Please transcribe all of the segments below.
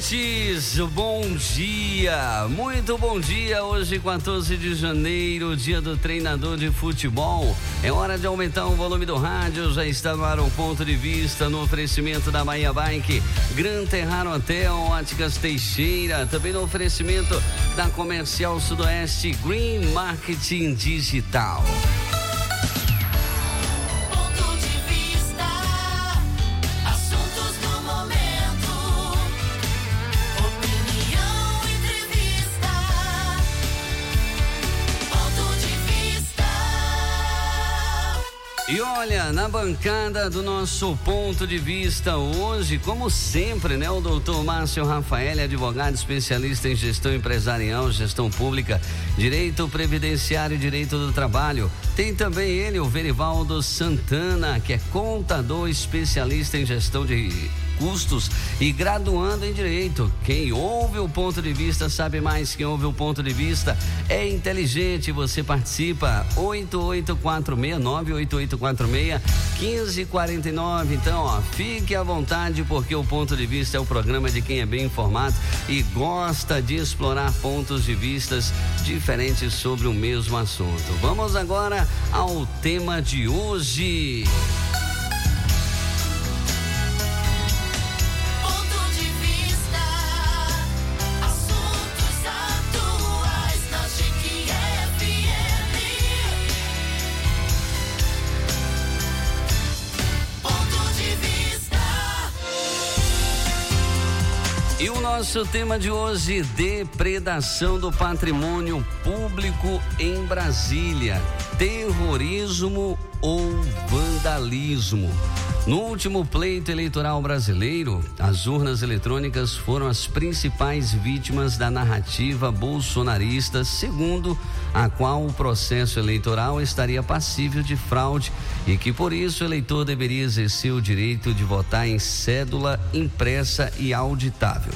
Ouvintes, bom dia, muito bom dia. Hoje, 14 de janeiro, dia do treinador de futebol. É hora de aumentar o volume do rádio. Já está no ar um ponto de vista no oferecimento da Bahia Bike, Gran Terraro Hotel, Óticas Teixeira. Também no oferecimento da Comercial Sudoeste Green Marketing Digital. Bancada do nosso ponto de vista hoje, como sempre, né? O doutor Márcio Rafael, advogado especialista em gestão empresarial, gestão pública, direito previdenciário e direito do trabalho. Tem também ele, o Verivaldo Santana, que é contador especialista em gestão de custos e graduando em direito. Quem ouve o ponto de vista sabe mais. Quem ouve o ponto de vista é inteligente. Você participa 8846-8846-1549. Então, ó, fique à vontade porque o ponto de vista é o programa de quem é bem informado e gosta de explorar pontos de vistas diferentes sobre o mesmo assunto. Vamos agora ao tema de hoje. Nosso tema de hoje: depredação do patrimônio público em Brasília, terrorismo ou vandalismo. No último pleito eleitoral brasileiro, as urnas eletrônicas foram as principais vítimas da narrativa bolsonarista, segundo a qual o processo eleitoral estaria passível de fraude e que por isso o eleitor deveria exercer o direito de votar em cédula impressa e auditável.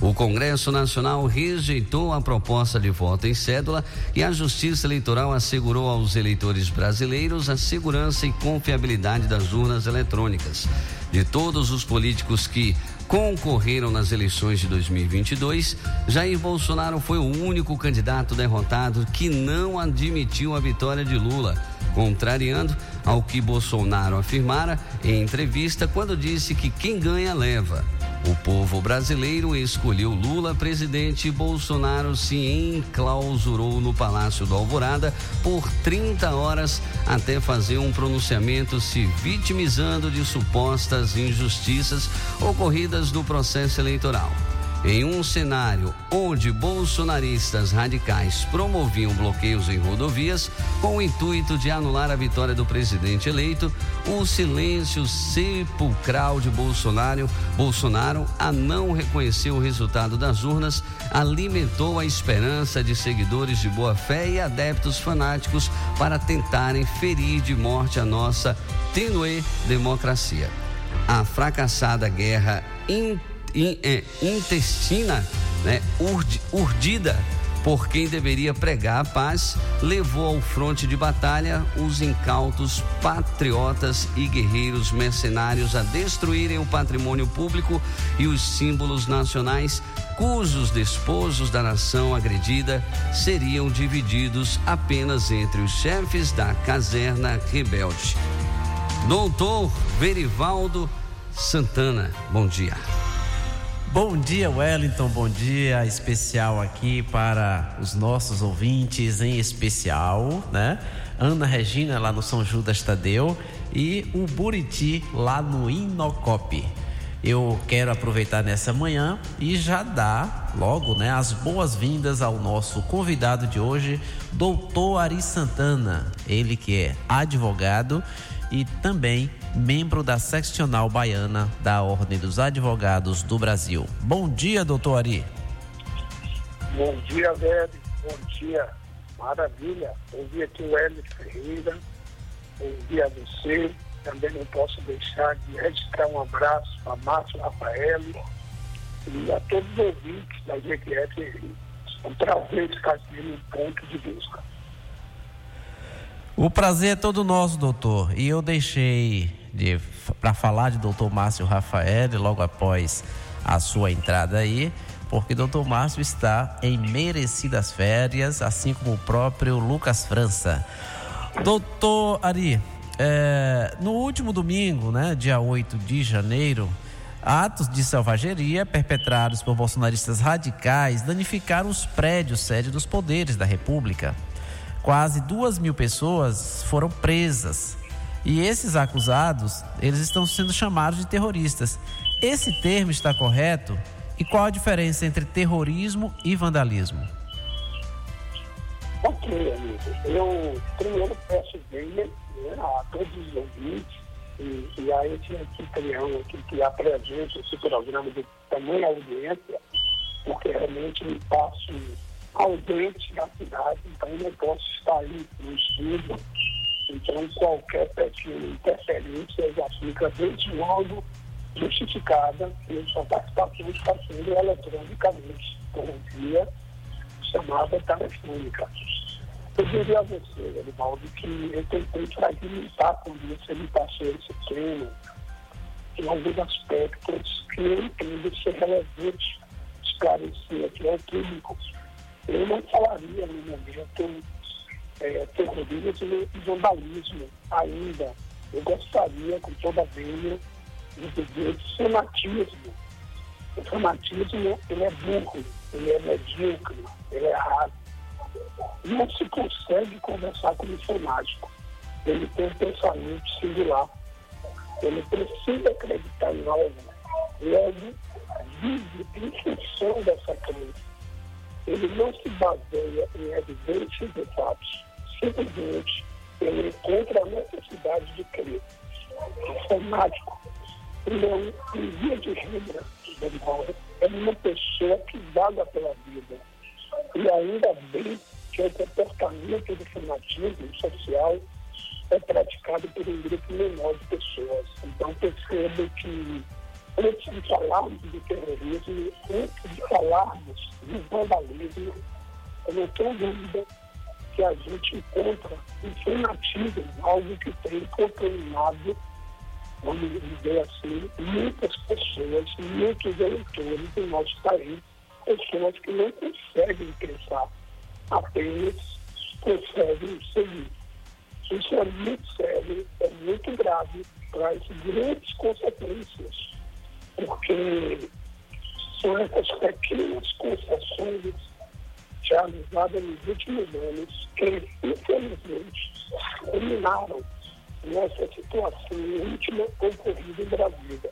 O Congresso Nacional rejeitou a proposta de voto em cédula e a Justiça Eleitoral assegurou aos eleitores brasileiros a segurança e confiabilidade das urnas eletrônicas. De todos os políticos que concorreram nas eleições de 2022, Jair Bolsonaro foi o único candidato derrotado que não admitiu a vitória de Lula, contrariando ao que Bolsonaro afirmara em entrevista quando disse que quem ganha leva. O povo brasileiro escolheu Lula presidente e Bolsonaro se enclausurou no Palácio do Alvorada por 30 horas até fazer um pronunciamento se vitimizando de supostas injustiças ocorridas no processo eleitoral. Em um cenário onde bolsonaristas radicais promoviam bloqueios em rodovias com o intuito de anular a vitória do presidente eleito, o silêncio sepulcral de Bolsonaro, Bolsonaro a não reconhecer o resultado das urnas alimentou a esperança de seguidores de boa fé e adeptos fanáticos para tentarem ferir de morte a nossa tenue democracia. A fracassada guerra inteira in, é, intestina, né, urd, urdida por quem deveria pregar a paz, levou ao fronte de batalha os incautos patriotas e guerreiros mercenários a destruírem o patrimônio público e os símbolos nacionais, cujos desposos da nação agredida seriam divididos apenas entre os chefes da caserna rebelde. Doutor Verivaldo Santana, bom dia. Bom dia, Wellington. Bom dia especial aqui para os nossos ouvintes, em especial, né? Ana Regina lá no São Judas Tadeu e o Buriti lá no Inocope. Eu quero aproveitar nessa manhã e já dar logo, né, as boas-vindas ao nosso convidado de hoje, Doutor Ari Santana, ele que é advogado e também membro da seccional baiana da Ordem dos Advogados do Brasil. Bom dia, doutor Ari. Bom dia, velho. Bom dia. Maravilha. Bom dia aqui, o Hélio Ferreira. Bom dia a você. Também não posso deixar de registrar um abraço a Márcio Rafael e a todos os ouvintes da GQF. Um prazer estar aqui no ponto de vista. O prazer é todo nosso, doutor. E eu deixei de para falar de doutor Márcio Rafael logo após a sua entrada aí, porque doutor Márcio está em merecidas férias, assim como o próprio Lucas França. Doutor Ari, é, no último domingo, né, dia 8 de janeiro, atos de selvageria perpetrados por bolsonaristas radicais danificaram os prédios sede dos poderes da República. Quase duas mil pessoas foram presas. E esses acusados, eles estão sendo chamados de terroristas. Esse termo está correto? E qual a diferença entre terrorismo e vandalismo? Ok, amigo. Eu primeiro peço bem né, a todos os ouvintes e, e a esse anfitrião aqui que apresenta esse programa de tamanha audiência, porque realmente me passo ausente da cidade, então não posso estar aí no estúdio. Então, qualquer pequena interferência já fica desde logo justificada e sua participação está sendo eletronicamente por via chamada telefônica. Eu diria a você, Edivaldo, que eu tentei fragmentar quando você me passou esse tema em alguns aspectos que eu entendo ser relevante esclarecer aqui ao público. Eu não falaria no momento é, terrorismo e vandalismo ainda. Eu gostaria, com toda a vênia, de dizer fanatismo. O fanatismo, ele é burro, ele é medíocre, ele é errado não se consegue conversar com o fanático. Ele tem um pensamento singular. Ele precisa acreditar em algo. Logo, vive em função dessa crença. Ele não se baseia em evidências e fatos. Simplesmente, ele encontra a necessidade de crer. O fanático, um, em via de regra, é uma pessoa que vaga pela vida. E ainda bem que o comportamento do fanatismo social é praticado por um grupo menor de pessoas. Então, percebo que, antes de falarmos de terrorismo, antes de falarmos de vandalismo, eu não tenho dúvida que a gente encontra um fanatismo, algo que tem contaminado, vamos dizer assim, muitas pessoas, muitos eleitores do nosso país, pessoas que não conseguem pensar apenas conseguem seguir. Isso é muito sério, é muito grave, traz grandes consequências, porque são essas pequenas concessões realizadas nos últimos anos que, infelizmente, culminaram nessa situação última ocorrida em Brasília.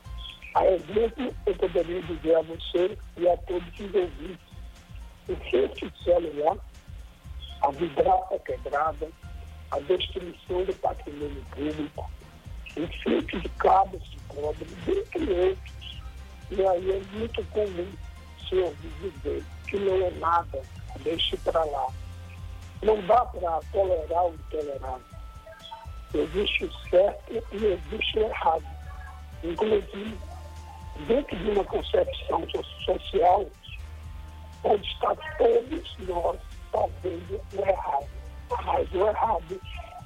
A exemplo, eu poderia dizer a você e a todos os ouvintes, o que celular a vidraça quebrada, a destruição do patrimônio público, o fluxo de cabos de cobre, entre outros. E aí é muito comum se ouvir dizer que não é nada, deixe para lá. Não dá para tolerar o intolerável. Existe o certo e existe o errado. Inclusive, dentro de uma concepção social, onde está todos nós fazendo o errado. Mas o errado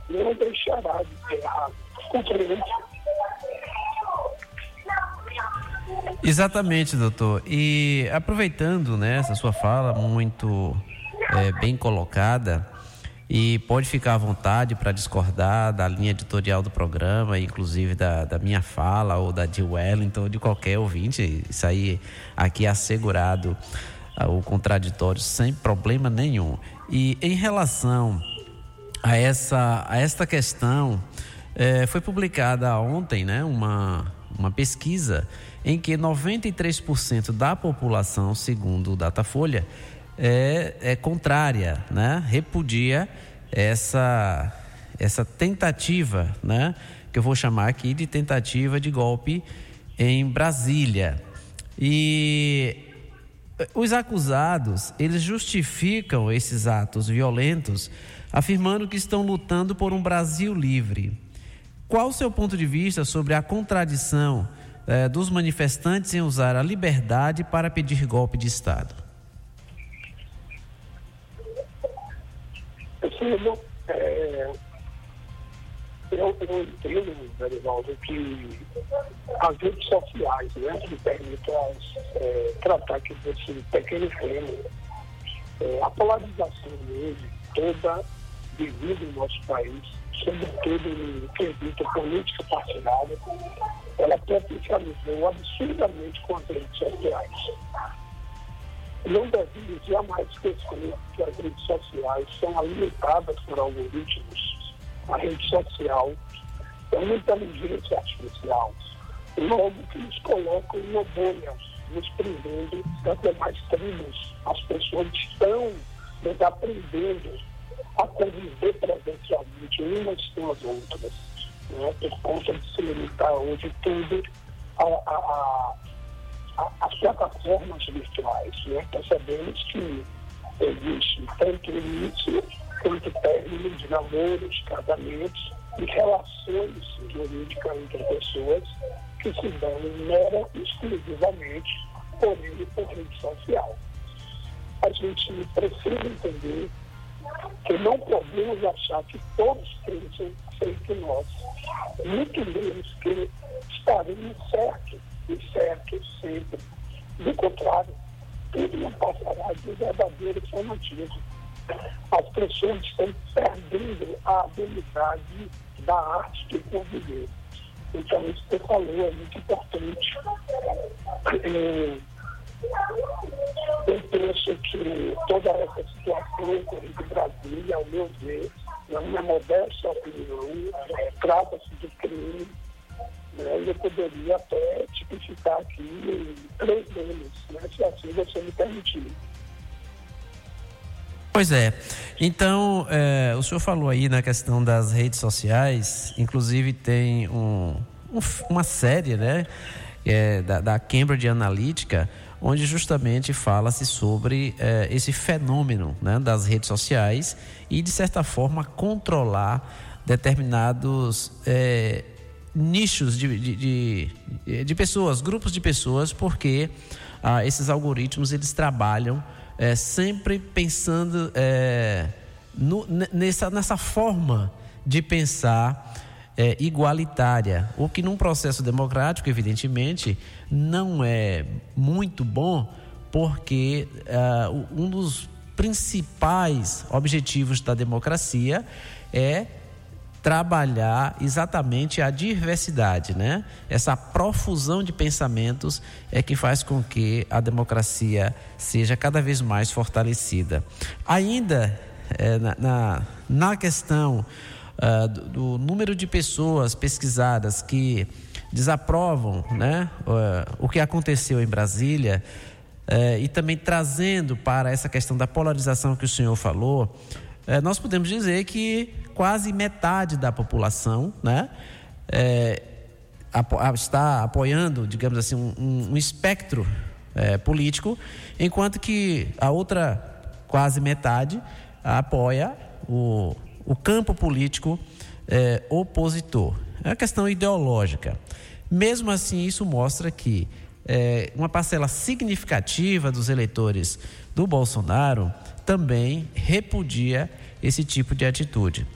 não deixará de ser errado. Compreende? Exatamente, doutor. E aproveitando né, essa sua fala muito é, bem colocada, e pode ficar à vontade para discordar da linha editorial do programa, inclusive da, da minha fala ou da de Wellington, ou de qualquer ouvinte. Isso aí aqui assegurado o contraditório sem problema nenhum. E em relação a essa a esta questão, é, foi publicada ontem né, uma, uma pesquisa em que 93% da população, segundo o Datafolha, é, é contrária, né, repudia essa, essa tentativa né, Que eu vou chamar aqui de tentativa de golpe em Brasília. E os acusados, eles justificam esses atos violentos, afirmando que estão lutando por um Brasil livre. Qual o seu ponto de vista sobre a contradição eh, dos manifestantes em usar a liberdade para pedir golpe de Estado? Silvio, é, eu, eu entendo, Verivaldo, que as redes sociais, né, que permitem é, tratar aqui desse pequeno tema, é, a polarização dele toda devido no nosso país, sobretudo no quesito política partidária, ela potencializou absurdamente com as redes sociais. Não devemos jamais esquecer que as redes sociais são alimentadas por algoritmos. A rede social é uma inteligência artificial, logo que nos colocam em uma bolha, nos prendendo das demais tribos. As pessoas estão aprendendo a conviver presencialmente umas com as outras, né? por conta de se limitar hoje tudo a, a, a as plataformas virtuais. Né? Percebemos que existe tanto início quanto término de namoros, casamentos e relações jurídicas entre pessoas que se dão mera exclusivamente por ele por rede social. A gente precisa entender que não podemos achar que todos pensam feito nós, muito menos que estaremos certos e certo sempre. Do contrário, tudo não passará de verdadeiro fanatismo. As pessoas estão perdendo a habilidade da arte de conviver. Então, isso que você falou é muito importante. É, eu penso que toda essa situação em Brasília, ao meu ver, na minha modesta opinião, é, trata-se de crime né, eu poderia até tipificar aqui três deles, né, se assim você me permitir. Pois é. Então, é, o senhor falou aí na questão das redes sociais, inclusive tem um, um, uma série, né, é, da, da, Cambridge Analytica, onde justamente fala-se sobre é, esse fenômeno né, das redes sociais e, de certa forma, controlar determinados é, nichos de, de, de, de, pessoas, grupos de pessoas, porque ah, esses algoritmos eles trabalham é, sempre pensando no, nessa, nessa forma de pensar é, igualitária, o que num processo democrático, evidentemente, não é muito bom, porque ah, um dos principais objetivos da democracia é trabalhar exatamente a diversidade, né? Essa profusão de pensamentos é que faz com que a democracia seja cada vez mais fortalecida. Ainda é, na, na, na, questão uh, do, do, número de pessoas pesquisadas que desaprovam, né, uh, o que aconteceu em Brasília uh, e também trazendo para essa questão da polarização que o senhor falou, é, nós podemos dizer que quase metade da população né, é, está apoiando, digamos assim, um, um espectro político, enquanto que a outra quase metade apoia o, o campo político é, opositor. É uma questão ideológica. Mesmo assim, isso mostra que é, uma parcela significativa dos eleitores do Bolsonaro também repudia esse tipo de atitude.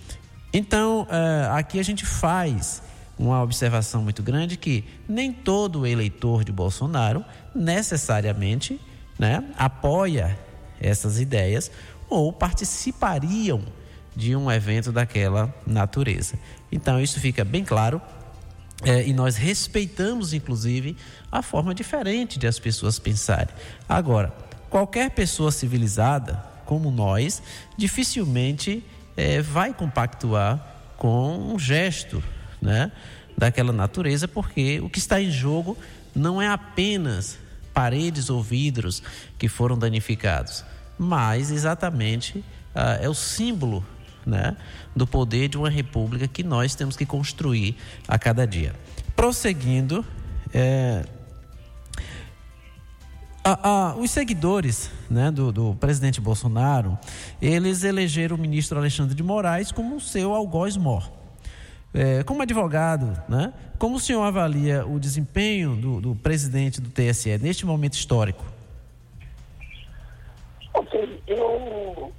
Então, eh, aqui a gente faz uma observação muito grande que nem todo eleitor de Bolsonaro necessariamente né, apoia essas ideias ou participariam de um evento daquela natureza. Então, isso fica bem claro é, e nós respeitamos, inclusive, a forma diferente de as pessoas pensarem. Agora, qualquer pessoa civilizada como nós, dificilmente é, vai compactuar com um gesto né, daquela natureza, porque o que está em jogo não é apenas paredes ou vidros que foram danificados, mas exatamente ah, é o símbolo né, do poder de uma república que nós temos que construir a cada dia. Prosseguindo, é, a, a, os seguidores né, do, do, presidente Bolsonaro, eles elegeram o ministro Alexandre de Moraes como seu algoz mor. É, como advogado, né, como o senhor avalia o desempenho do, do presidente do TSE neste momento histórico? Ok, eu,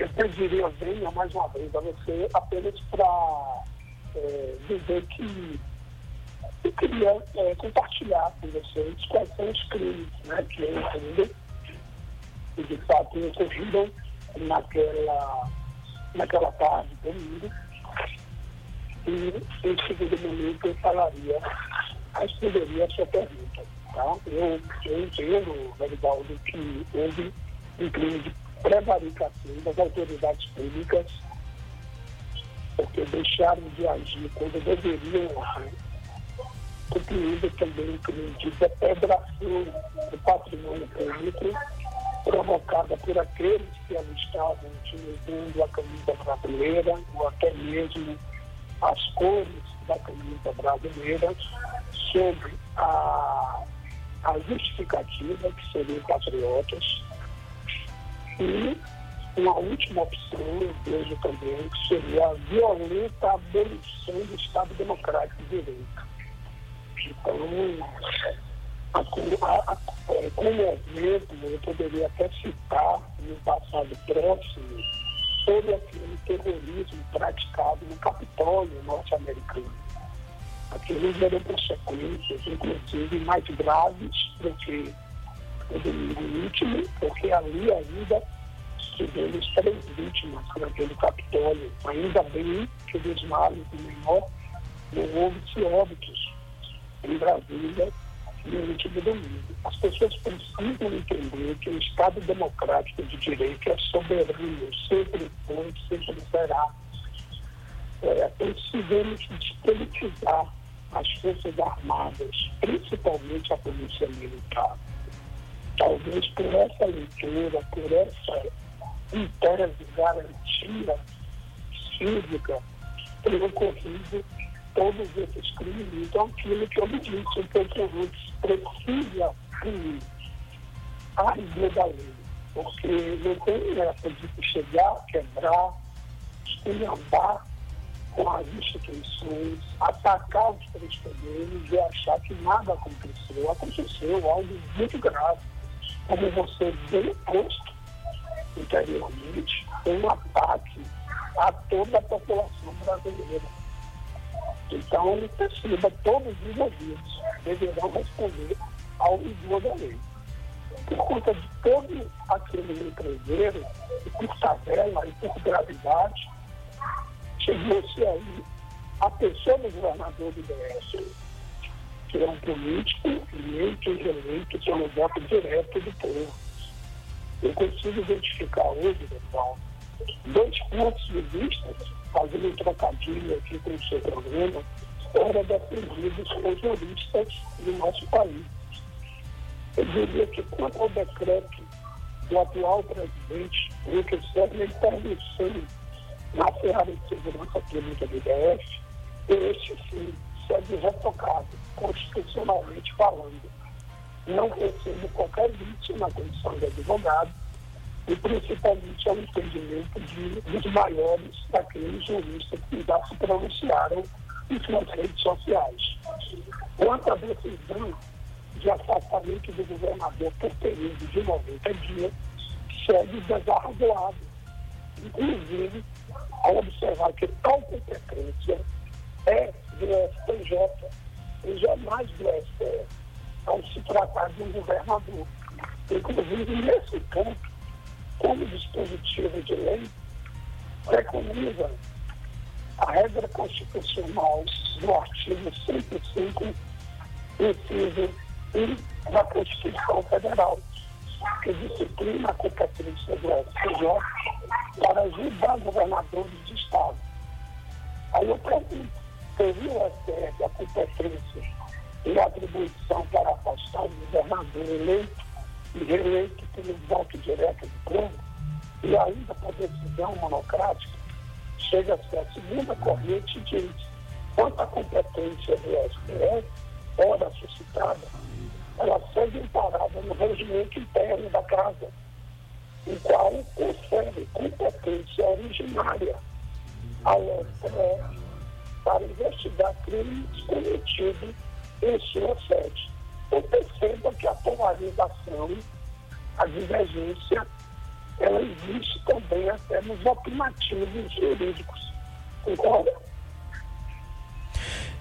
eu pediria venha mais uma vez a você apenas para é, dizer que eu queria é, compartilhar com vocês quais são os crimes né, que eu entendo e de fato ocorreram naquela, naquela tarde domingo. E em segundo momento eu falaria, responderia a sua pergunta. Tá? Eu, eu entendo, Veribaldo, que houve um crime de prevaricação das autoridades públicas porque deixaram de agir quando deveriam agir compreenda também o crime de depredação do patrimônio público provocada por aqueles que ali estavam utilizando a camisa brasileira ou até mesmo as cores da camisa brasileira sobre a, a justificativa que seriam patriotas e uma última opção, eu vejo também, que seria a violenta abolição do Estado Democrático de Direito então, a, a, a, é, como exemplo, eu poderia até citar no passado próximo sobre aquele terrorismo praticado no Capitólio norte-americano. Aquilo gerou consequências, inclusive, mais graves do que o domingo último, porque ali ainda tivemos três vítimas naquele Capitólio. Ainda bem que dos males menor não houve óbitos em Brasília no último domingo. As pessoas precisam entender que o Estado democrático de direito é soberano, sempre foi, sempre será. É, precisamos despolitizar as Forças Armadas, principalmente a Polícia Militar. Talvez por essa leitura, por essa de garantia cívica, tenha ocorrido todos esses crimes. Então, aquilo que eu me disse, o Petrovic precisa punir a rigor da lei, porque não tem essa de chegar, quebrar, esculhambar com as instituições, atacar os três poderes e achar que nada aconteceu. Aconteceu algo muito grave, como você bem posto anteriormente, um ataque a toda a população brasileira então, ele perceba, todos os envolvidos deverão responder ao rigor da lei. Por conta de todo aquele empresário, e por tabela e por gravidade, chegou-se aí a pessoa do governador do DS, que é um político eleito e reeleito pelo voto direto do povo. Eu consigo identificar hoje, Paulo, dois pontos de vista fazendo um trocadilho aqui com o seu programa, fora defendidos por juristas do nosso país. Eu diria que quanto ao decreto do atual presidente, o que serve a intervenção na ferramenta de segurança pública do IDF, este sim segue retocado, constitucionalmente falando. Não recebo qualquer vítima na condição de advogado, e principalmente ao entendimento de, dos maiores daqueles juristas que já se pronunciaram em suas redes sociais. Quanto à decisão de afastamento do governador por período de 90 dias, segue desarrazoado. Inclusive, ao observar que tal competência é do STJ e jamais do STF, ao se tratar de um governador. Inclusive, nesse ponto, como dispositivo de lei, preconiza a regra constitucional do artigo 105, inciso 1 da Constituição Federal, que disciplina a competência do STJ para ajudar governadores de Estado. Aí eu pergunto, teria o STF a competência e a atribuição para afastar o governador eleito e reeleito pelo voto direto do povo, e ainda por decisão monocrática, chega-se à segunda corrente e diz, quanto à competência do STF, ora suscitada, ela segue amparada no regimento interno da casa, o qual confere competência originária ao STF para investigar crimes cometidos em sua sede. Eu percebo que a polarização, a divergência, ela existe também até nos opinativos jurídicos. Concorda?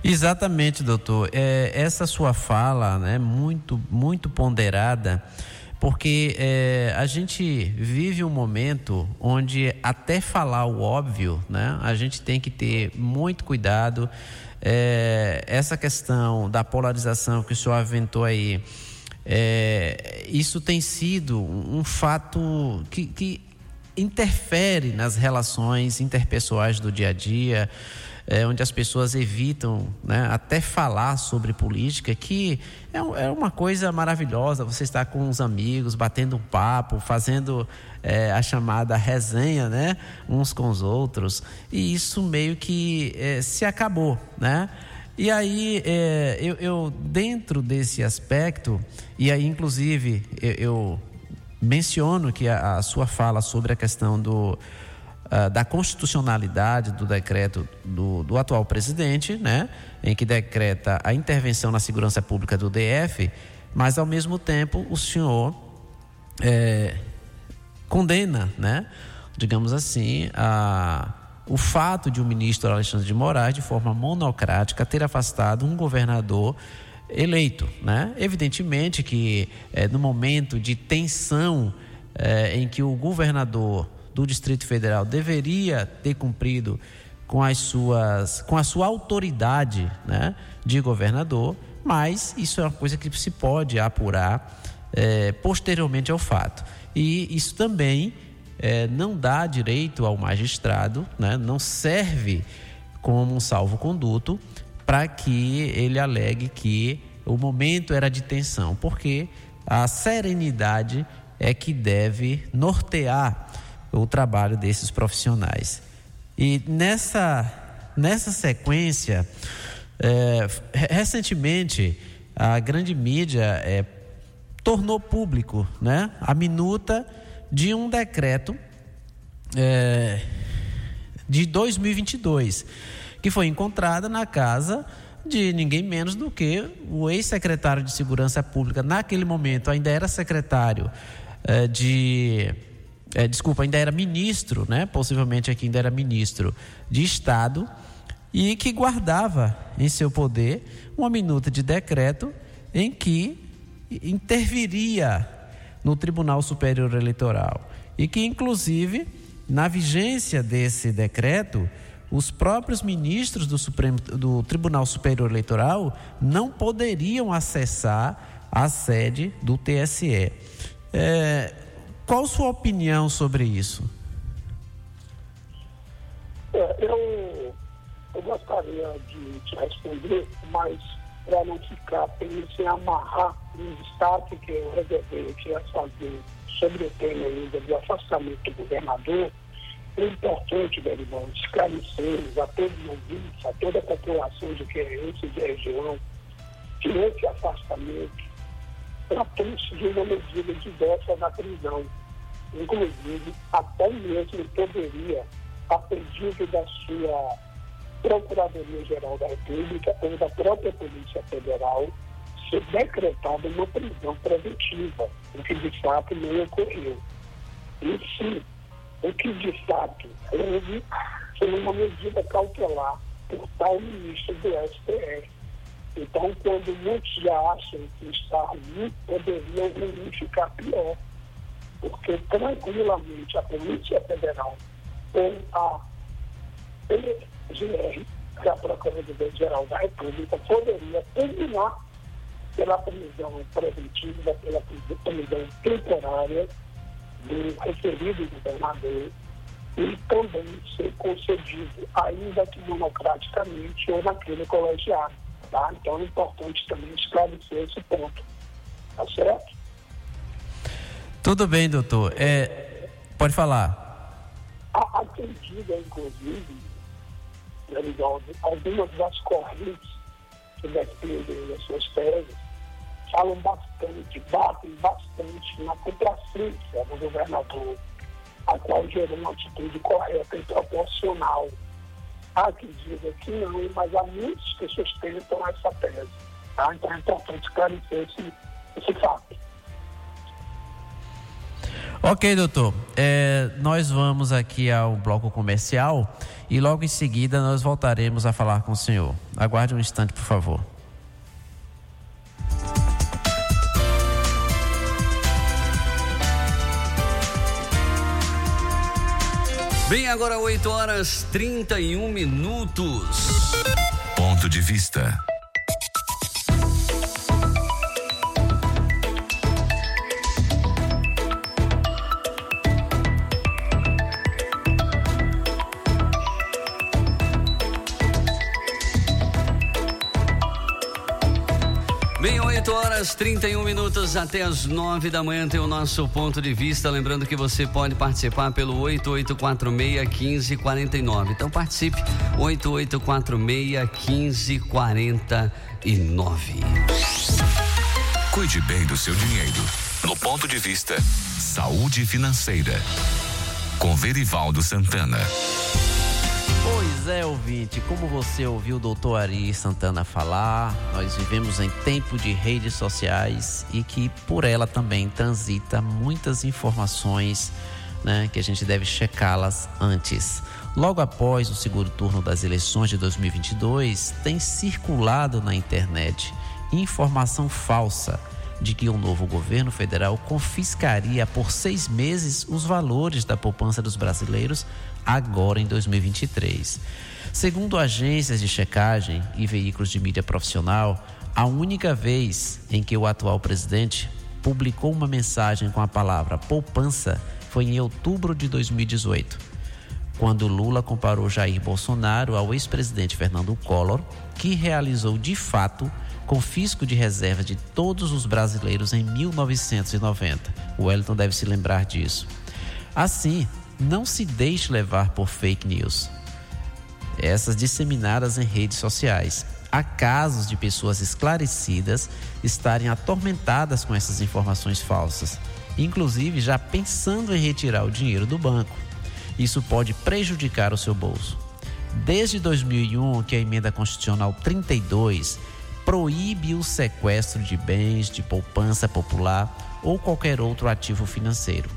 Exatamente, doutor. É, essa sua fala, né, muito, muito ponderada, porque é, a gente vive um momento onde até falar o óbvio, né, a gente tem que ter muito cuidado. É, essa questão da polarização que o senhor aventou aí, é, isso tem sido um fato que, que interfere nas relações interpessoais do dia a dia é, onde as pessoas evitam né, até falar sobre política, que é, é, uma coisa maravilhosa. Você estar com os amigos, batendo um papo, fazendo é, a chamada resenha, né, uns com os outros, e isso meio que é, se acabou, né? E aí, é, eu, eu, dentro desse aspecto, e aí, inclusive, eu, eu menciono que a, a sua fala sobre a questão do uh, da constitucionalidade do decreto do, do atual presidente, né, em que decreta a intervenção na segurança pública do DF, mas ao mesmo tempo o senhor é, condena, né, digamos assim, a, o fato de o ministro Alexandre de Moraes, de forma monocrática, ter afastado um governador eleito, né? Evidentemente que é, no momento de tensão é, em que o governador do Distrito Federal deveria ter cumprido com as suas com a sua autoridade, né, de governador, mas isso é uma coisa que se pode apurar é, posteriormente ao fato. E isso também é, não dá direito ao magistrado, né, não serve como um salvo-conduto para que ele alegue que o momento era de tensão, porque a serenidade é que deve nortear o trabalho desses profissionais. E nessa, nessa sequência, é, recentemente, a grande mídia é, tornou público né, a minuta de um decreto é, de 2022, que foi encontrada na casa de ninguém menos do que o ex-secretário de Segurança Pública, naquele momento ainda era secretário é, de é, desculpa, ainda era ministro, né? Possivelmente aqui ainda era ministro de Estado e que guardava em seu poder uma minuta de decreto em que interviria no Tribunal Superior Eleitoral e que inclusive na vigência desse decreto os próprios ministros do, Supremo, do Tribunal Superior Eleitoral não poderiam acessar a sede do TSE. É, qual sua opinião sobre isso? É, eu, eu gostaria de te responder, mas para não ficar sem amarrar um destaque que eu reservei que ia fazer sobre o tema ainda do afastamento do governador, é importante, Berimão, esclarecer a todos os ouvintes, a toda a população de Querência e de região, que esse afastamento tratou-se de uma medida diversa da prisão inclusive até mesmo poderia, a pedido da sua Procuradoria-Geral da República ou da própria Polícia Federal, ser decretada uma prisão preventiva, o que de fato não ocorreu. E sim, o que de fato houve foi uma medida cautelar por tal ministro do STF. Então, quando muitos já acham que está ruim, poderiam ficar pior porque tranquilamente a Polícia Federal ou a PGR, que é a Procuradoria-Geral da República, poderia terminar pela prisão preventiva, pela prisão temporária do referido governador e também ser concedido, ainda que monocraticamente ou naquele colegiado. Tá? Então é importante também esclarecer esse ponto. Tá certo? Tudo bem, doutor. É, pode falar. Quem diga, inclusive, algumas das correntes que defendem as suas teses falam bastante, batem bastante na complacência do governador, a qual gerou uma atitude correta e proporcional. Há quem diga que não, mas há muitos que sustentam essa tese. Tá? Então é importante esclarecer esse, esse fato. Ok, doutor. É, nós vamos aqui ao bloco comercial e logo em seguida nós voltaremos a falar com o senhor. Aguarde um instante, por favor. Bem, agora 8 horas 31 minutos. Ponto de vista. Horas 31 minutos até as 9 da manhã tem o nosso ponto de vista. Lembrando que você pode participar pelo 8846-1549. Então participe, 8846-1549. Cuide bem do seu dinheiro. No ponto de vista, saúde financeira. Com Verivaldo Santana. Pois é, ouvinte, como você ouviu o doutor Ari Santana falar, nós vivemos em tempo de redes sociais e que por ela também transita muitas informações né, que a gente deve checá-las antes. Logo após o segundo turno das eleições de 2022, tem circulado na internet informação falsa de que o um novo governo federal confiscaria por seis meses os valores da poupança dos brasileiros agora em 2023. Segundo agências de checagem e veículos de mídia profissional, a única vez em que o atual presidente publicou uma mensagem com a palavra poupança foi em outubro de 2018, quando Lula comparou Jair Bolsonaro ao ex-presidente Fernando Collor, que realizou de fato confisco de reserva de todos os brasileiros em 1990. O Wellington deve se lembrar disso. Assim, não se deixe levar por fake news. Essas disseminadas em redes sociais. Há casos de pessoas esclarecidas estarem atormentadas com essas informações falsas, inclusive já pensando em retirar o dinheiro do banco. Isso pode prejudicar o seu bolso. Desde 2001, que a emenda constitucional 32 proíbe o sequestro de bens de poupança popular ou qualquer outro ativo financeiro.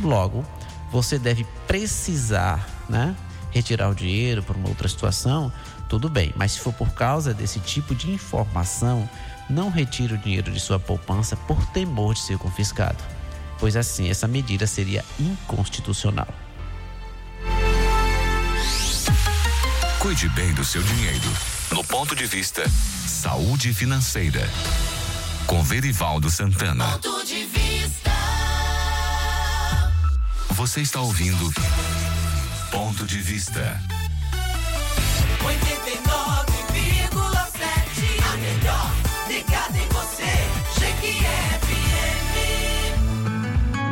Logo, você deve precisar, né? Retirar o dinheiro por uma outra situação, tudo bem. Mas se for por causa desse tipo de informação, não retire o dinheiro de sua poupança por temor de ser confiscado, pois assim essa medida seria inconstitucional. Cuide bem do seu dinheiro. No ponto de vista saúde financeira. Com Verivaldo Santana. Ponto de vista. Você está ouvindo Ponto de Vista. 89,7. A melhor ligada em você.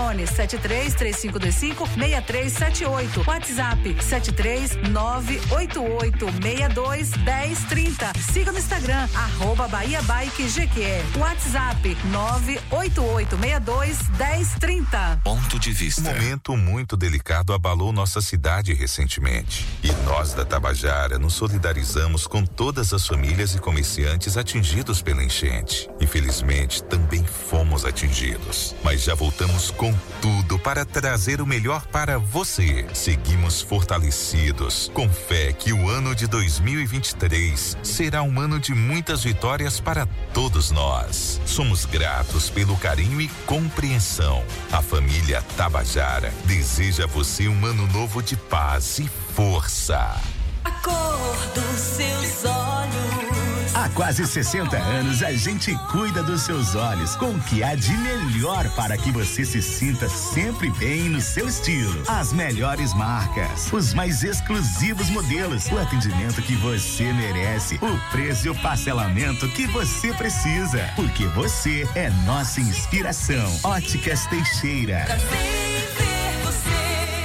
Telefone 73 3525 6378. WhatsApp 73 988 62 1030. Siga no Instagram, arroba Bahia Bike GQ. WhatsApp 988 62 1030. Ponto de vista. Um momento muito delicado abalou nossa cidade recentemente. E nós da Tabajara nos solidarizamos com todas as famílias e comerciantes atingidos pela enchente. Infelizmente, também fomos atingidos. Mas já voltamos com tudo para trazer o melhor para você. Seguimos fortalecidos, com fé que o ano de 2023 será um ano de muitas vitórias para todos nós. Somos gratos pelo carinho e compreensão. A família Tabajara deseja a você um ano novo de paz e força. A cor dos seus olhos. Há quase 60 anos a gente cuida dos seus olhos com o que há de melhor para que você se sinta sempre bem no seu estilo. As melhores marcas, os mais exclusivos modelos, o atendimento que você merece, o preço e o parcelamento que você precisa. Porque você é nossa inspiração. Óticas Teixeira.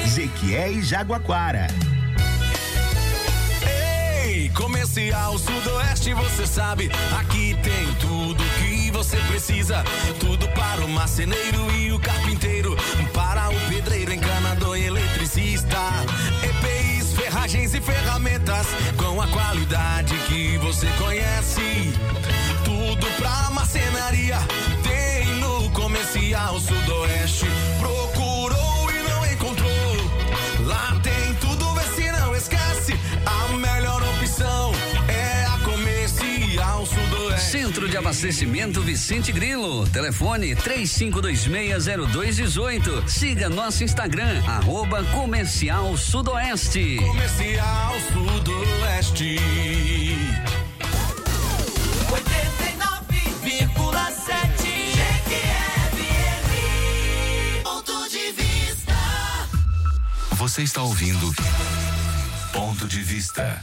Jequié e Jaguaquara. Comercial Sudoeste, você sabe, aqui tem tudo que você precisa. Tudo para o marceneiro e o carpinteiro, para o pedreiro, encanador e eletricista. EPIs, ferragens e ferramentas com a qualidade que você conhece. Tudo pra marcenaria tem no Comercial Sudoeste. De Abastecimento Vicente Grilo. Telefone 35260218. Siga nosso Instagram, arroba Comercial Sudoeste. Comercial Sudoeste. 89,7 GQFM. Ponto de vista. Você está ouvindo Ponto de Vista.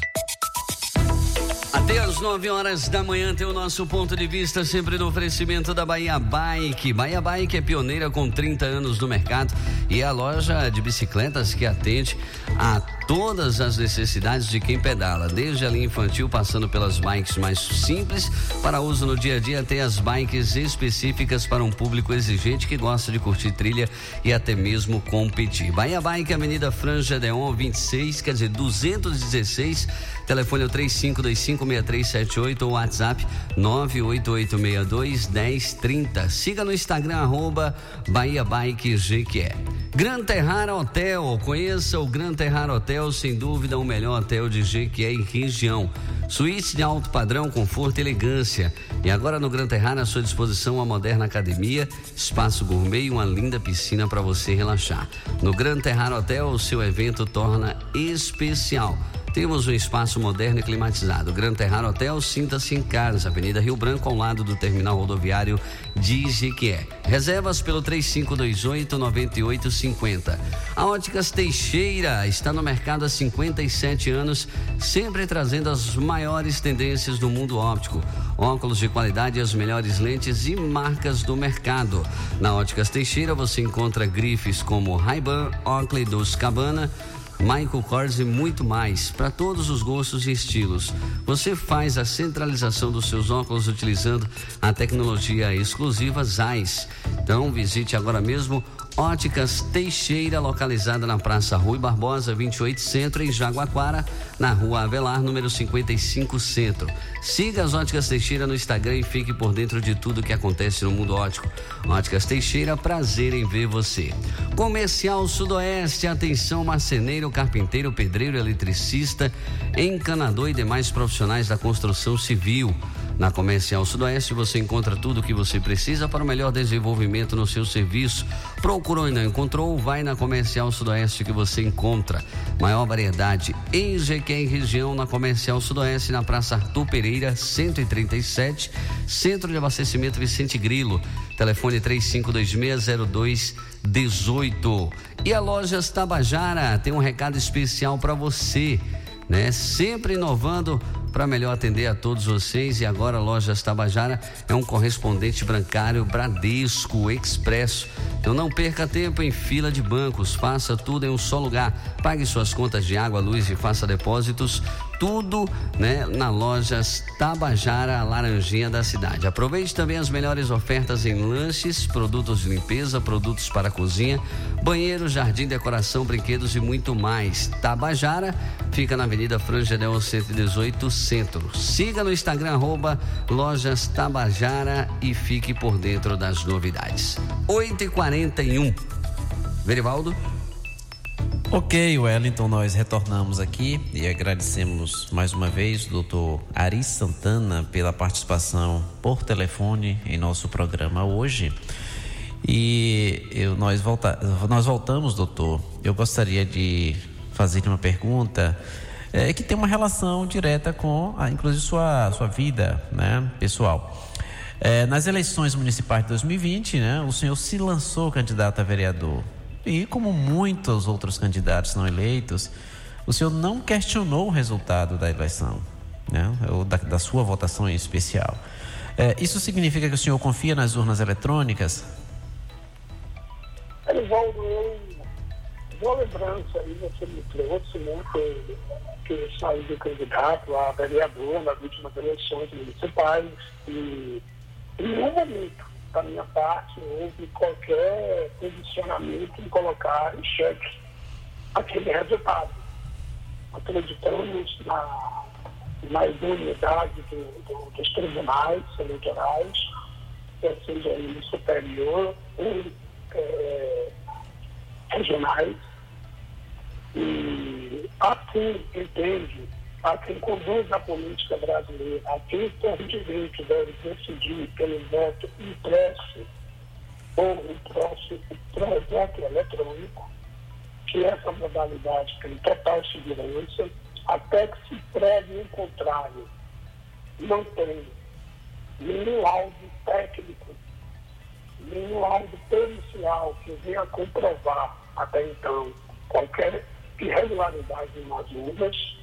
Até às 9 horas da manhã tem o nosso ponto de vista, sempre no oferecimento da Bahia Bike. Bahia Bike é pioneira com 30 anos no mercado e é a loja de bicicletas que atende a todas as necessidades de quem pedala, desde a linha infantil, passando pelas bikes mais simples para uso no dia a dia, até as bikes específicas para um público exigente que gosta de curtir trilha e até mesmo competir. Bahia Bike, Avenida Franja Deon 26, quer dizer, 216, telefone é o 35256378 ou WhatsApp 988621030. Siga no Instagram, arroba Bahia Bike GQE. Gran Terrara Hotel, conheça o Gran Terrara Hotel, sem dúvida o melhor hotel de Jequié e região. Suíte de alto padrão, conforto e elegância. E agora no Gran Terrara à sua disposição uma moderna academia, espaço gourmet e uma linda piscina para você relaxar. No Gran Terrara Hotel, o seu evento torna especial. Temos um espaço moderno e climatizado. Gran Terrar Hotel, sinta-se em casa, Avenida Rio Branco, ao lado do terminal rodoviário de Jequié. Reservas pelo 3528-9850. A Óticas Teixeira está no mercado há 57 anos, sempre trazendo as maiores tendências do mundo óptico. Óculos de qualidade, as melhores lentes e marcas do mercado. Na Óticas Teixeira você encontra grifes como Ray-Ban, Oakley dos Cabana, Michael Kors e muito mais, para todos os gostos e estilos. Você faz a centralização dos seus óculos utilizando a tecnologia exclusiva ZEISS. Então visite agora mesmo Óticas Teixeira, localizada na Praça Rui Barbosa, 28 Centro, em Jaguaquara, na Rua Avelar, número 55 Centro. Siga as Óticas Teixeira no Instagram e fique por dentro de tudo que acontece no mundo ótico. Óticas Teixeira, prazer em ver você. Comercial Sudoeste, atenção marceneiro, carpinteiro, pedreiro, eletricista, encanador e demais profissionais da construção civil. Na Comercial Sudoeste você encontra tudo o que você precisa para o melhor desenvolvimento no seu serviço. Procurou e não encontrou? Vai na Comercial Sudoeste que você encontra. Maior variedade em Jequié região na Comercial Sudoeste, na Praça Arthur Pereira, 137, Centro de Abastecimento Vicente Grilo. Telefone 35260218. E a Lojas Tabajara tem um recado especial para você, né? Sempre inovando para melhor atender a todos vocês e agora Lojas Tabajara é um correspondente bancário Bradesco Expresso. Então não perca tempo em fila de bancos, faça tudo em um só lugar. Pague suas contas de água, luz e faça depósitos tudo né, na Lojas Tabajara, laranjinha da cidade. Aproveite também as melhores ofertas em lanches, produtos de limpeza, produtos para cozinha, banheiro, jardim, decoração, brinquedos e muito mais. Tabajara fica na Avenida Frangelel 118 Centro. Siga no Instagram arroba Lojas Tabajara e fique por dentro das novidades. 8h41. Verivaldo? Ok, Wellington, nós retornamos aqui e agradecemos mais uma vez o doutor Ari Santana pela participação por telefone em nosso programa hoje. E eu, nós, volta, nós voltamos, doutor. Eu gostaria de fazer uma pergunta é, que tem uma relação direta com, a, inclusive, sua, sua vida né, pessoal. É, nas eleições municipais de 2020, né, o senhor se lançou candidato a vereador e como muitos outros candidatos não eleitos, o senhor não questionou o resultado da eleição, né? ou da, da sua votação em especial. É, isso significa que o senhor confia nas urnas eletrônicas? Elivaldo, eu, boa lembrança aí, você me trouxe, né, que, que saí de candidato a vereador nas últimas eleições municipais e nenhum momento da minha parte, houve qualquer posicionamento em colocar em xeque aquele resultado. Acreditamos na, na idoneidade do, do, dos tribunais eleitorais, quer seja ele superior ou é, regionais, e assim entende a quem conduz a política brasileira, a quem tem direito deve decidir pelo voto impresso ou o próximo projeto eletrônico, que essa modalidade tem total segurança, até que se preve o contrário. Não tem nenhum laudo técnico, nenhum laudo pericial que venha comprovar até então qualquer irregularidade nas urnas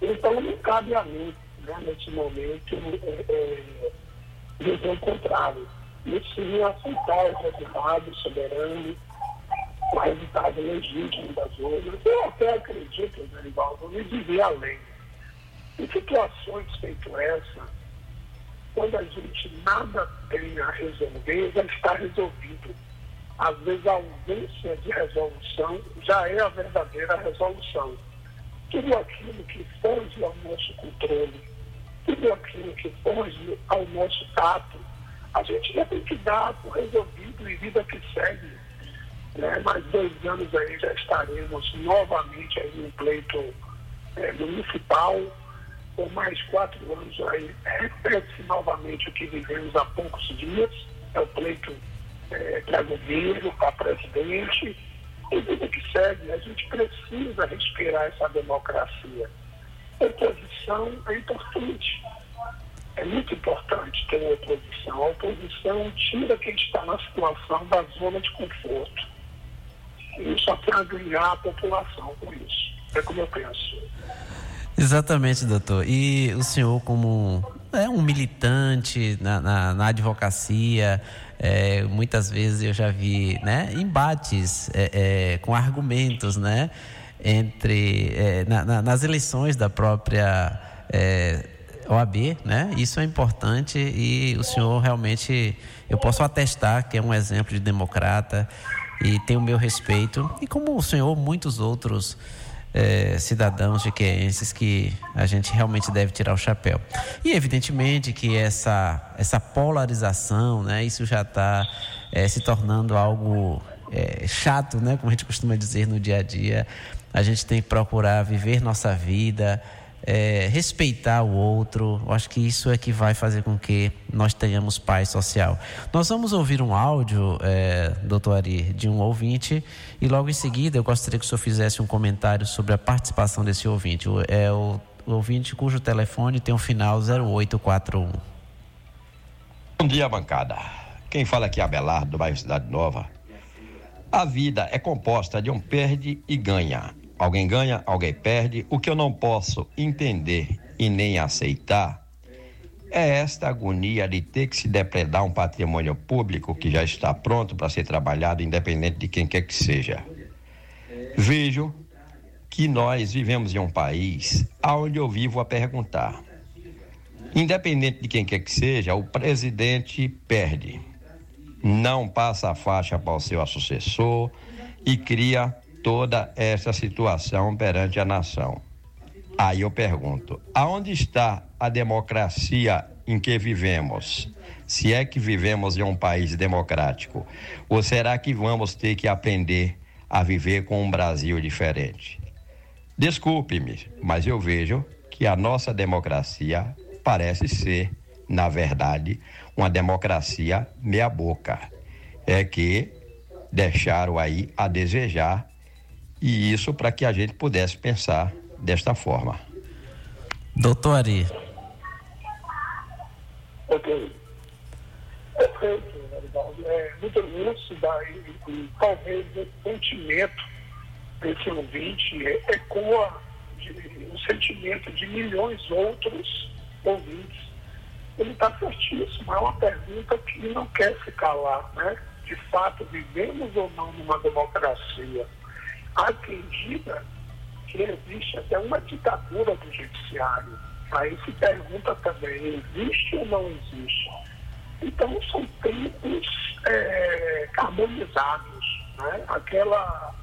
então, não cabe a mim, né, nesse momento, é, é, dizer o contrário. E sim aceitar o resultado soberano, o resultado legítimo das urnas. Eu até acredito, Garibaldo, me dizer além. Em situações feito essa, quando a gente nada tem a resolver, já está resolvido. Às vezes a ausência de resolução já é a verdadeira resolução tudo aquilo que foge ao nosso controle, tudo aquilo que foge ao nosso tato, a gente já tem que dar por resolvido e vida que segue. Né? Mais dois anos aí já estaremos novamente aí no pleito é, municipal, por mais quatro anos aí repete-se novamente o que vivemos há poucos dias, é o pleito é, para governo, para presidente, e vida que segue, a gente precisa respirar essa democracia. A oposição é importante. É muito importante ter uma oposição. A oposição tira quem está na situação da zona de conforto. E para ganhar a população com isso. É como eu penso. Exatamente, doutor. E o senhor, como é um militante na, na, na advocacia, é, muitas vezes eu já vi né, embates é, é, com argumentos né, entre é, na, na, nas eleições da própria é, OAB, né? Isso é importante e o senhor realmente eu posso atestar que é um exemplo de democrata e tem o meu respeito e como o senhor muitos outros é, cidadãos jequeenses que a gente realmente deve tirar o chapéu. E evidentemente que essa, essa polarização, né, isso já está é, se tornando algo é, chato, né, como a gente costuma dizer no dia a dia. A gente tem que procurar viver nossa vida, é, respeitar o outro. Eu acho que isso é que vai fazer com que nós tenhamos paz social. Nós vamos ouvir um áudio, é, doutor Ari, de um ouvinte, e logo em seguida eu gostaria que o senhor fizesse um comentário sobre a participação desse ouvinte. É o, o ouvinte cujo telefone tem o um final 0841. Bom dia, bancada. Quem fala aqui é Abelardo, do bairro Cidade Nova. A vida é composta de um perde e ganha. Alguém ganha, alguém perde. O que eu não posso entender e nem aceitar é esta agonia de ter que se depredar um patrimônio público que já está pronto para ser trabalhado, independente de quem quer que seja. Vejo que nós vivemos em um país onde eu vivo a perguntar. Independente de quem quer que seja, o presidente perde. Não passa a faixa para o seu sucessor e cria toda essa situação perante a nação. Aí eu pergunto: aonde está a democracia em que vivemos? Se é que vivemos em um país democrático, ou será que vamos ter que aprender a viver com um Brasil diferente? Desculpe-me, mas eu vejo que a nossa democracia parece ser, na verdade, uma democracia meia-boca. É que deixaram aí a desejar, e isso para que a gente pudesse pensar desta forma. Doutor Ari. Ok. Perfeito. É muito lúcida e, e talvez o sentimento desse ouvinte ecoa de, o sentimento de milhões de outros ouvintes. Ele está certíssimo, é uma pergunta que não quer se calar, né? De fato, vivemos ou não numa democracia? Diga que existe até uma ditadura do judiciário. Aí se pergunta também, existe ou não existe? Então são tempos é, carbonizados, né? Aquela,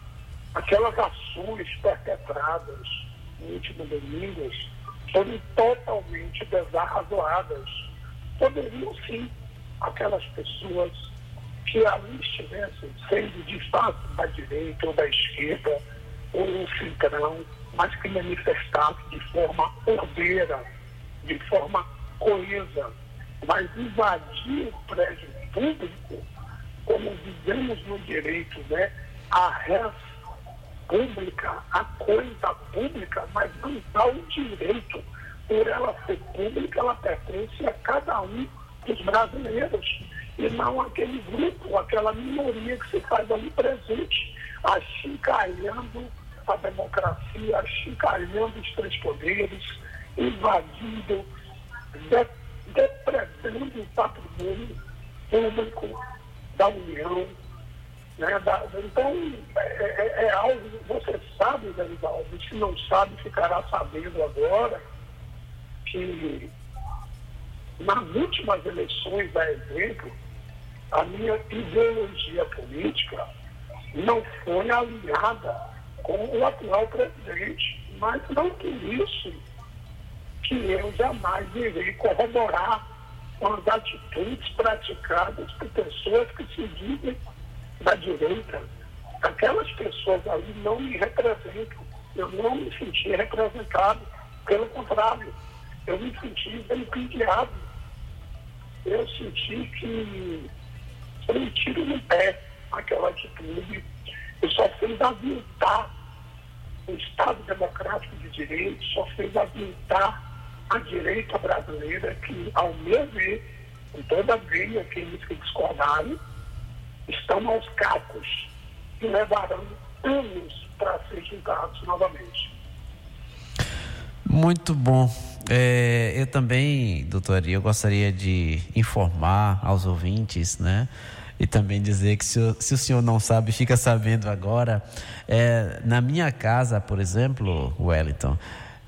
aquelas ações perpetradas no último domingo foram totalmente desarrazoadas. Poderiam sim aquelas pessoas que ali estivessem sendo de fato da direita ou da esquerda, ou um centrão, mas que manifestasse de forma ordeira, de forma coesa, mas invadir o prédio público, como dizemos no direito, né, a res pública, a coisa pública, mas não dá o direito. Por ela ser pública, ela pertence a cada um dos brasileiros, e não aquele grupo, aquela minoria que se faz ali presente, achincalhando a democracia, achincalhando os três poderes, invadindo, de, depredando o patrimônio público da União. Né? Da, então, é, é, é, algo, você sabe, Danivaldo, se não sabe, ficará sabendo agora, que nas últimas eleições, a exemplo, a minha ideologia política não foi alinhada com o atual presidente. Mas não por isso que eu jamais irei corroborar com as atitudes praticadas por pessoas que se dizem da direita. Aquelas pessoas ali não me representam. Eu não me senti representado. Pelo contrário, eu me senti vilipendiado. Eu senti que foi um tiro no pé aquela atitude. Eu só fez aviltar o Estado Democrático de Direito, só fez aviltar a direita brasileira que, ao meu ver, com toda a veia aqueles que discordaram, estão aos cacos e levarão anos para ser julgados novamente. Muito bom. É, eu também, doutor, eu gostaria de informar aos ouvintes, né? E também dizer que se o, se o senhor não sabe, fica sabendo agora. É, na minha casa, por exemplo, Wellington,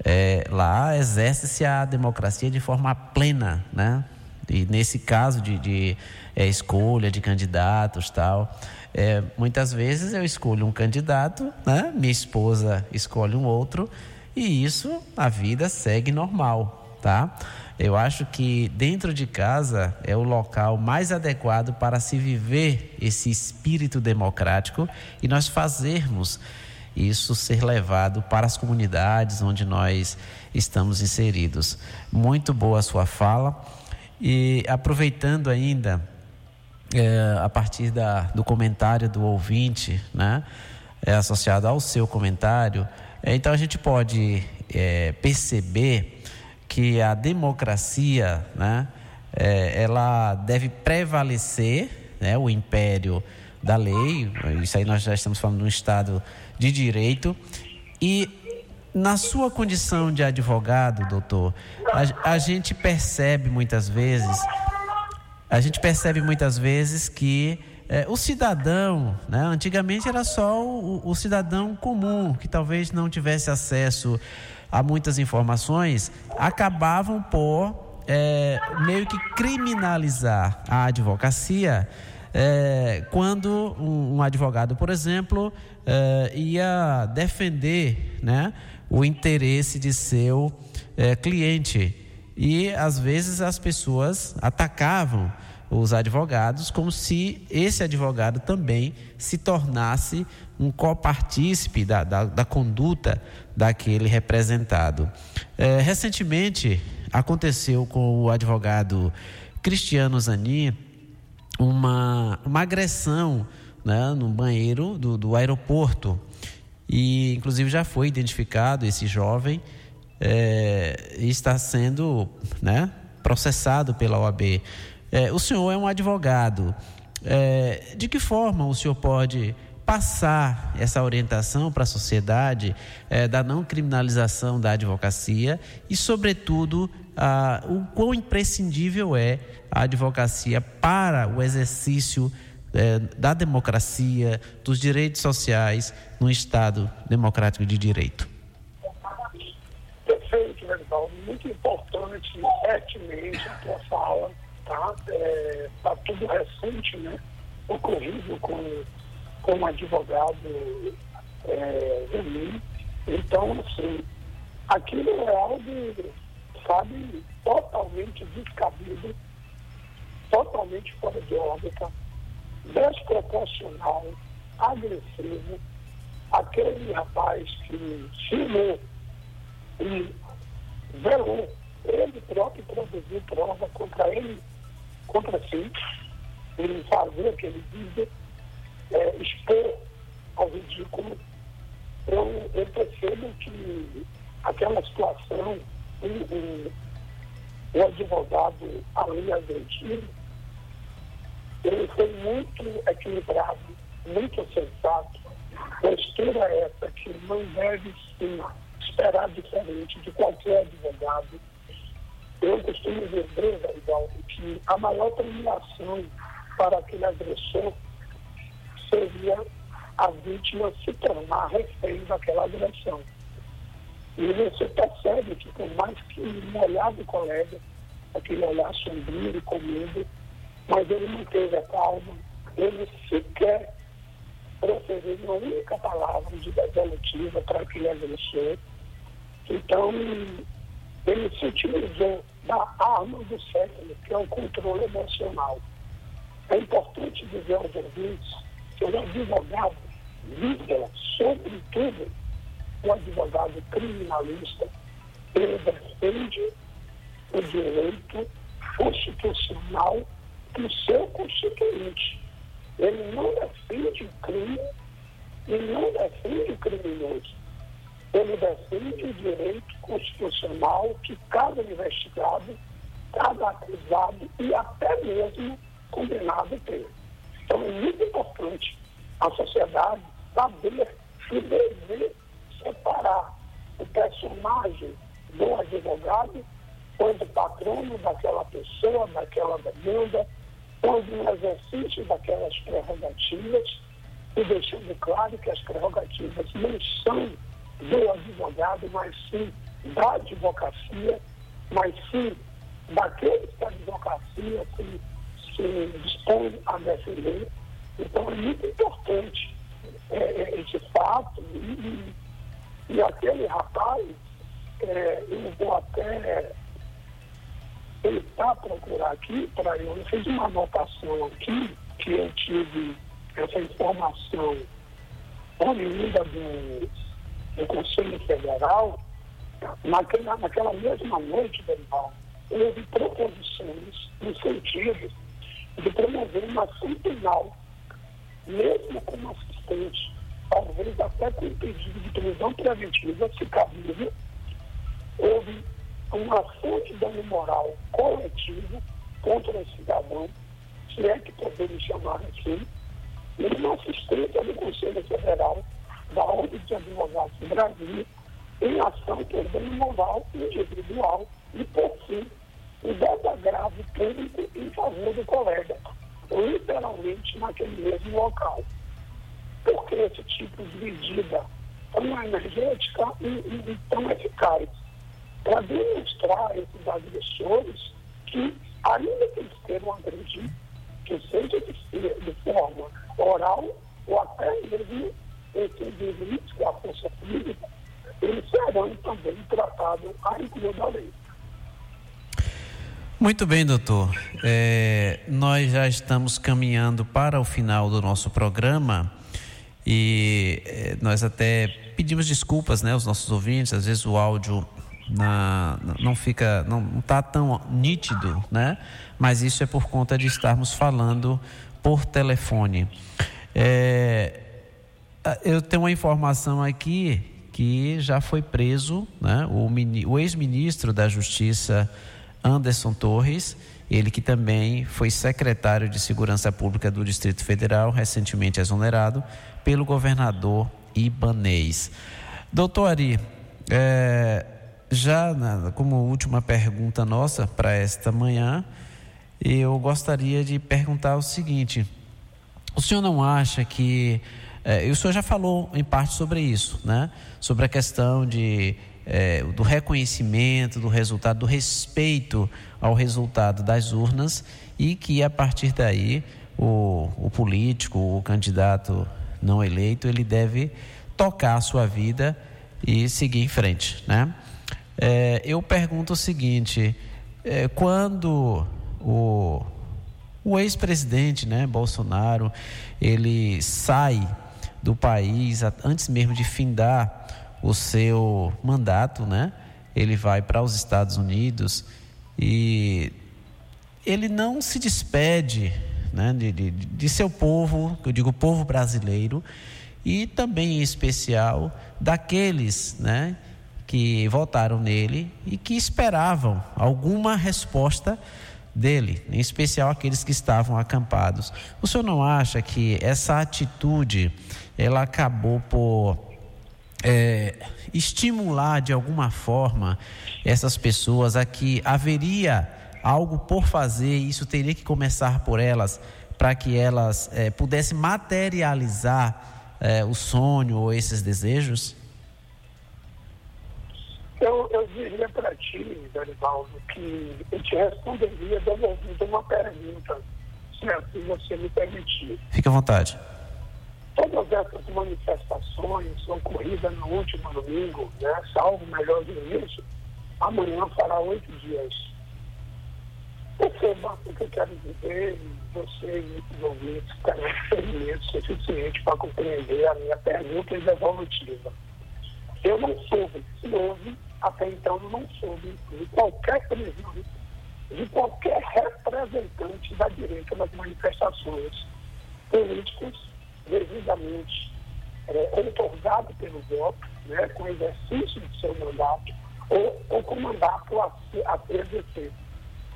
é, lá exerce-se a democracia de forma plena, né? E nesse caso de, de é, escolha de candidatos tal, é, muitas vezes eu escolho um candidato, né? Minha esposa escolhe um outro e isso a vida segue normal, tá? Eu acho que dentro de casa é o local mais adequado para se viver esse espírito democrático e nós fazermos isso ser levado para as comunidades onde nós estamos inseridos. Muito boa a sua fala. E aproveitando ainda, é, a partir da, do comentário do ouvinte, né, é, associado ao seu comentário, é, então a gente pode é, perceber que a democracia, né, é, ela deve prevalecer, né, o império da lei, isso aí nós já estamos falando de um Estado de direito, e na sua condição de advogado, doutor, a, a gente percebe muitas vezes, a gente percebe muitas vezes que é, o cidadão, né, antigamente era só o, o, cidadão comum, que talvez não tivesse acesso a muitas informações, acabavam por é, meio que criminalizar a advocacia é, quando um, um, advogado, por exemplo, é, ia defender né, o interesse de seu é, cliente. E às vezes as pessoas atacavam os advogados como se esse advogado também se tornasse um copartícipe da, da, da conduta daquele representado. É, recentemente aconteceu com o advogado Cristiano Zanin uma, uma agressão né, no banheiro do, do aeroporto. E, inclusive, já foi identificado esse jovem é, e está sendo né, processado pela OAB. É, o senhor é um advogado. É, de que forma o senhor pode passar essa orientação para a sociedade é, da não criminalização da advocacia e, sobretudo, a, o quão imprescindível é a advocacia para o exercício é, da democracia, dos direitos sociais no Estado democrático de direito. Perfeito. Muito importante, pertinente a tua fala. Está é, tá tudo recente, né? Ocorrido com, com um advogado é, mim. Então, assim, aquilo é algo, sabe, totalmente descabido totalmente fora de órbita, desproporcional, agressivo. Aquele rapaz que filmou e velou, ele próprio produziu prova contra ele, contra si, em fazer aquele vídeo, é, expor ao ridículo. Eu, eu percebo que aquela situação, o, o advogado ali agredido, ele foi muito equilibrado, muito sensato. Postura essa que não deve se esperar diferente de qualquer advogado. Eu costumo dizer, Garibaldi, que a maior premiação para aquele agressor seria a vítima se tornar refém daquela agressão. E você percebe que, por mais que um olhar do colega, aquele olhar sombrio e com medo, mas ele não teve a calma, ele sequer proferiu uma única palavra de resolutiva para aquele agressor. Então, ele se utilizou da arma do século, que é o controle emocional. É importante dizer aos ouvintes que o advogado visa, sobretudo, o advogado criminalista, ele defende o direito constitucional do seu constituinte. Ele não defende o crime e não defende o criminoso. Ele defende o direito constitucional que cada investigado, cada acusado e até mesmo condenado tem. Então é muito importante a sociedade saber e dever separar o personagem do advogado quando patrono daquela pessoa, daquela demanda, quando no exercício daquelas prerrogativas, e deixando claro que as prerrogativas não são do advogado, mas sim da advocacia, mas sim daqueles que a advocacia se, se dispõe a defender. Então é muito importante é, é esse fato e, e aquele rapaz, é, eu vou até tentar procurar aqui para eu. Eu fiz uma anotação aqui que eu tive essa informação oriunda do, do Conselho Federal. Naquela, naquela mesma noite, Daniel, houve proposições no sentido de promover uma ação penal, mesmo como assistente, talvez até com pedido de prisão preventiva, se cabível, houve uma ação de dano moral coletivo contra o cidadão, se é que podemos chamar assim, e uma assistência do Conselho Federal da Ordem de Advogados do Brasil, em ação dano moral individual e, por fim, o desagravo público em favor do colega, literalmente naquele mesmo local. Por que esse tipo de medida tão energética e, e, e tão eficaz? Para demonstrar a esses agressores que, ainda que eles queiram agredir, que seja de, de forma oral ou até mesmo entre limites com força física, eles serão também tratados à rigor da lei. Muito bem, doutor. É, nós já estamos caminhando para o final do nosso programa e é, nós até pedimos desculpas, né, aos nossos ouvintes. Às vezes o áudio na, não fica, não está tão nítido, né? Mas isso é por conta de estarmos falando por telefone. É, eu tenho uma informação aqui que já foi preso, né? O, o ex-ministro da Justiça Anderson Torres, ele que também foi secretário de Segurança Pública do Distrito Federal, recentemente exonerado pelo governador Ibanês. Doutor Ari, é, já na, como última pergunta nossa para esta manhã, eu gostaria de perguntar o seguinte: o senhor não acha que. É, o senhor já falou em parte sobre isso, né? Sobre a questão de é, do reconhecimento do resultado, do respeito ao resultado das urnas e que a partir daí o, o político, o candidato não eleito, ele deve tocar a sua vida e seguir em frente, né? É, eu pergunto o seguinte: é, quando o, o ex-presidente, né, Bolsonaro, ele sai do país antes mesmo de findar o seu mandato, né? Ele vai para os Estados Unidos e ele não se despede né, de, de, de seu povo, eu digo povo brasileiro, e também em especial daqueles né, que votaram nele e que esperavam alguma resposta dele, em especial aqueles que estavam acampados. O senhor não acha que essa atitude ela acabou por é, estimular de alguma forma essas pessoas a que haveria algo por fazer e isso teria que começar por elas para que elas é, pudessem materializar é, o sonho ou esses desejos? Eu, eu diria para ti, Dorivaldo, que eu te responderia devolvendo uma pergunta, se você me permitir. Fique à vontade. Todas essas manifestações ocorridas no último domingo, né, salvo melhor do início, amanhã fará oito dias. Perceba o que eu quero dizer, você e os ouvintes terão experimento suficiente para compreender a minha pergunta evolutiva. Eu não soube, se houve, até então não soube de qualquer previsão, de qualquer representante da direita nas manifestações políticas devidamente é, otorgado pelo voto, né, com exercício do seu mandato, ou, ou com mandato a, a exercer.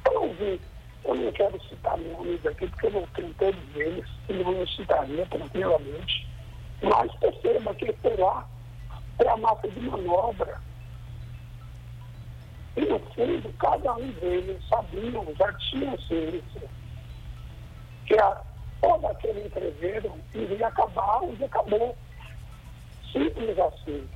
Eu não vi, eu não quero citar nomes aqui, porque eu não tenho todos eles, e não me citaria tranquilamente, mas perceba que por lá é a massa de manobra. E no fundo, cada um deles sabiam, já tinham ciência, que a todo aquele entreveram iria acabar e acabou. Simples assim.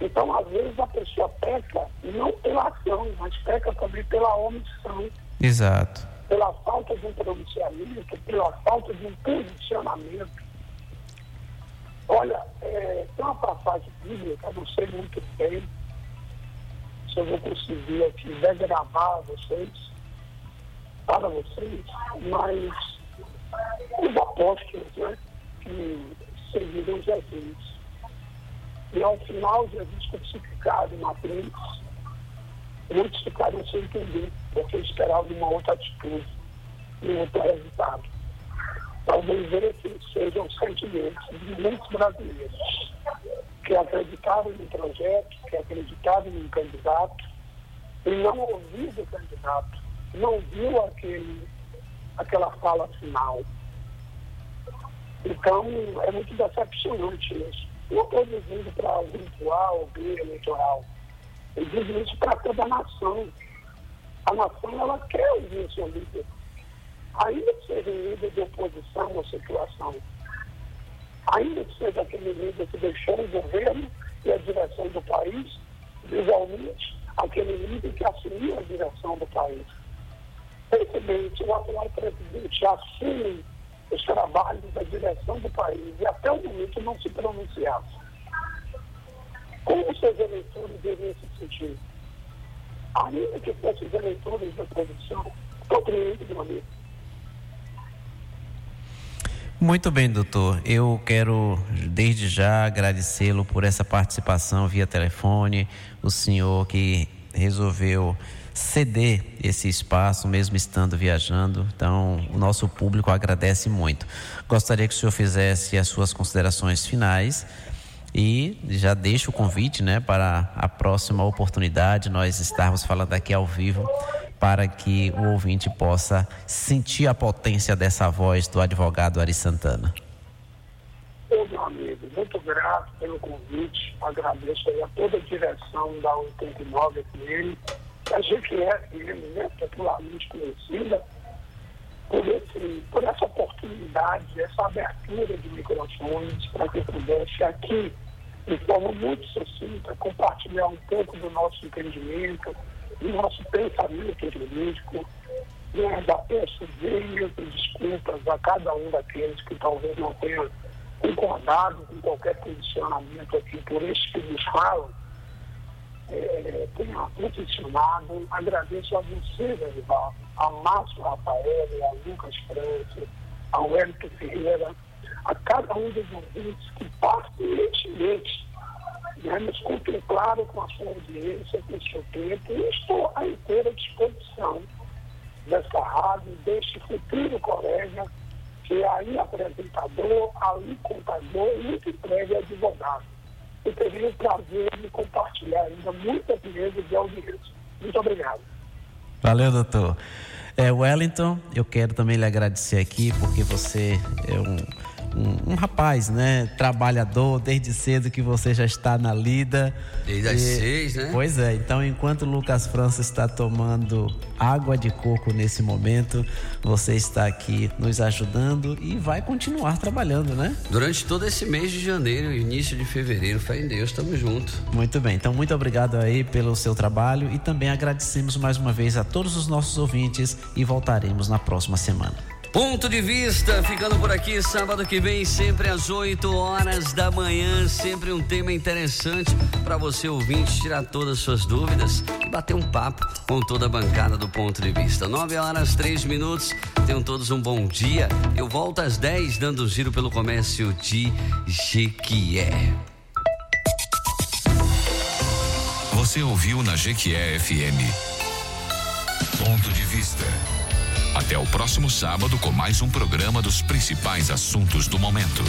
Então, às vezes, a pessoa peca não pela ação, mas peca também pela omissão. Exato. Pela falta de um pronunciamento, pela falta de um posicionamento. Olha, é, tem uma passagem bíblica, não sei muito bem se eu vou conseguir aqui degravar vocês, para vocês, mas os apóstolos né, que seguiram Jesus. E ao final, Jesus crucificado na cruz, muitos ficaram sem entender, porque esperavam uma outra atitude e outro resultado. Talvez esse seja o sentimento de muitos brasileiros que acreditaram no projeto, que acreditaram no candidato, e não ouviram o candidato, não viu aquele aquela fala final. Então, é muito decepcionante isso. Não estou dizendo para o grupo A ou B eleitoral. Eu digo isso para toda a nação. A nação, ela quer ouvir o seu líder. Ainda que seja um líder de oposição à situação. Ainda que seja aquele líder que deixou o governo e a direção do país, visualmente, aquele líder que assumiu a direção do país. Presidente, o atual presidente assume os trabalhos da direção do país e até o momento não se pronunciasse. Como seus eleitores deveriam se sentir? Ainda que fossem os eleitores da oposição, compreende, meu amigo. Muito bem, doutor. Eu quero desde já agradecê-lo por essa participação via telefone, o senhor que resolveu ceder esse espaço, mesmo estando viajando. Então, o nosso público agradece muito. Gostaria que o senhor fizesse as suas considerações finais e já deixo o convite né, para a próxima oportunidade, nós estarmos falando aqui ao vivo, para que o ouvinte possa sentir a potência dessa voz do advogado Ari Santana. Ô, meu amigo, muito grato pelo convite. Agradeço a toda a direção da 89 FM a gente é mesmo, né, popularmente conhecida, por, esse, por essa oportunidade, essa abertura de microfones para que eu pudesse aqui, de forma muito sucinta, compartilhar um pouco do nosso entendimento, do nosso pensamento jurídico, né, da peço e desculpas a cada um daqueles que talvez não tenham concordado com qualquer posicionamento aqui por este que nos falam, é, tenha posicionado. Agradeço a você, Danival, a Márcio Rafael, a Lucas França, ao Wellington Ferreira, a cada um dos ouvintes que pacientemente né, nos contemplaram com a sua audiência, com o seu tempo. E estou à inteira disposição dessa rádio, deste futuro colega, que é aí apresentador, ali contador e muito breve advogado eu teria o prazer de compartilhar ainda muita beleza de audiência. Muito obrigado. Valeu, doutor. É, Wellington, eu quero também lhe agradecer aqui, porque você é um um, um, rapaz, né? Trabalhador, desde cedo que você já está na lida. Desde as seis, né? Pois é, então enquanto o Lucas França está tomando água de coco nesse momento, você está aqui nos ajudando e vai continuar trabalhando, né? Durante todo esse mês de janeiro, início de fevereiro, fé em Deus, estamos juntos. Muito bem, então muito obrigado aí pelo seu trabalho e também agradecemos mais uma vez a todos os nossos ouvintes e voltaremos na próxima semana. Ponto de vista, ficando por aqui sábado que vem, sempre às 8 horas da manhã, sempre um tema interessante para você ouvinte tirar todas as suas dúvidas e bater um papo com toda a bancada do Ponto de Vista. 9 horas 3 minutos. Tenham todos um bom dia. Eu volto às 10 dando um giro pelo comércio de Jequié. Você ouviu na Jequié FM. Ponto de vista. Até o próximo sábado com mais um programa dos principais assuntos do momento.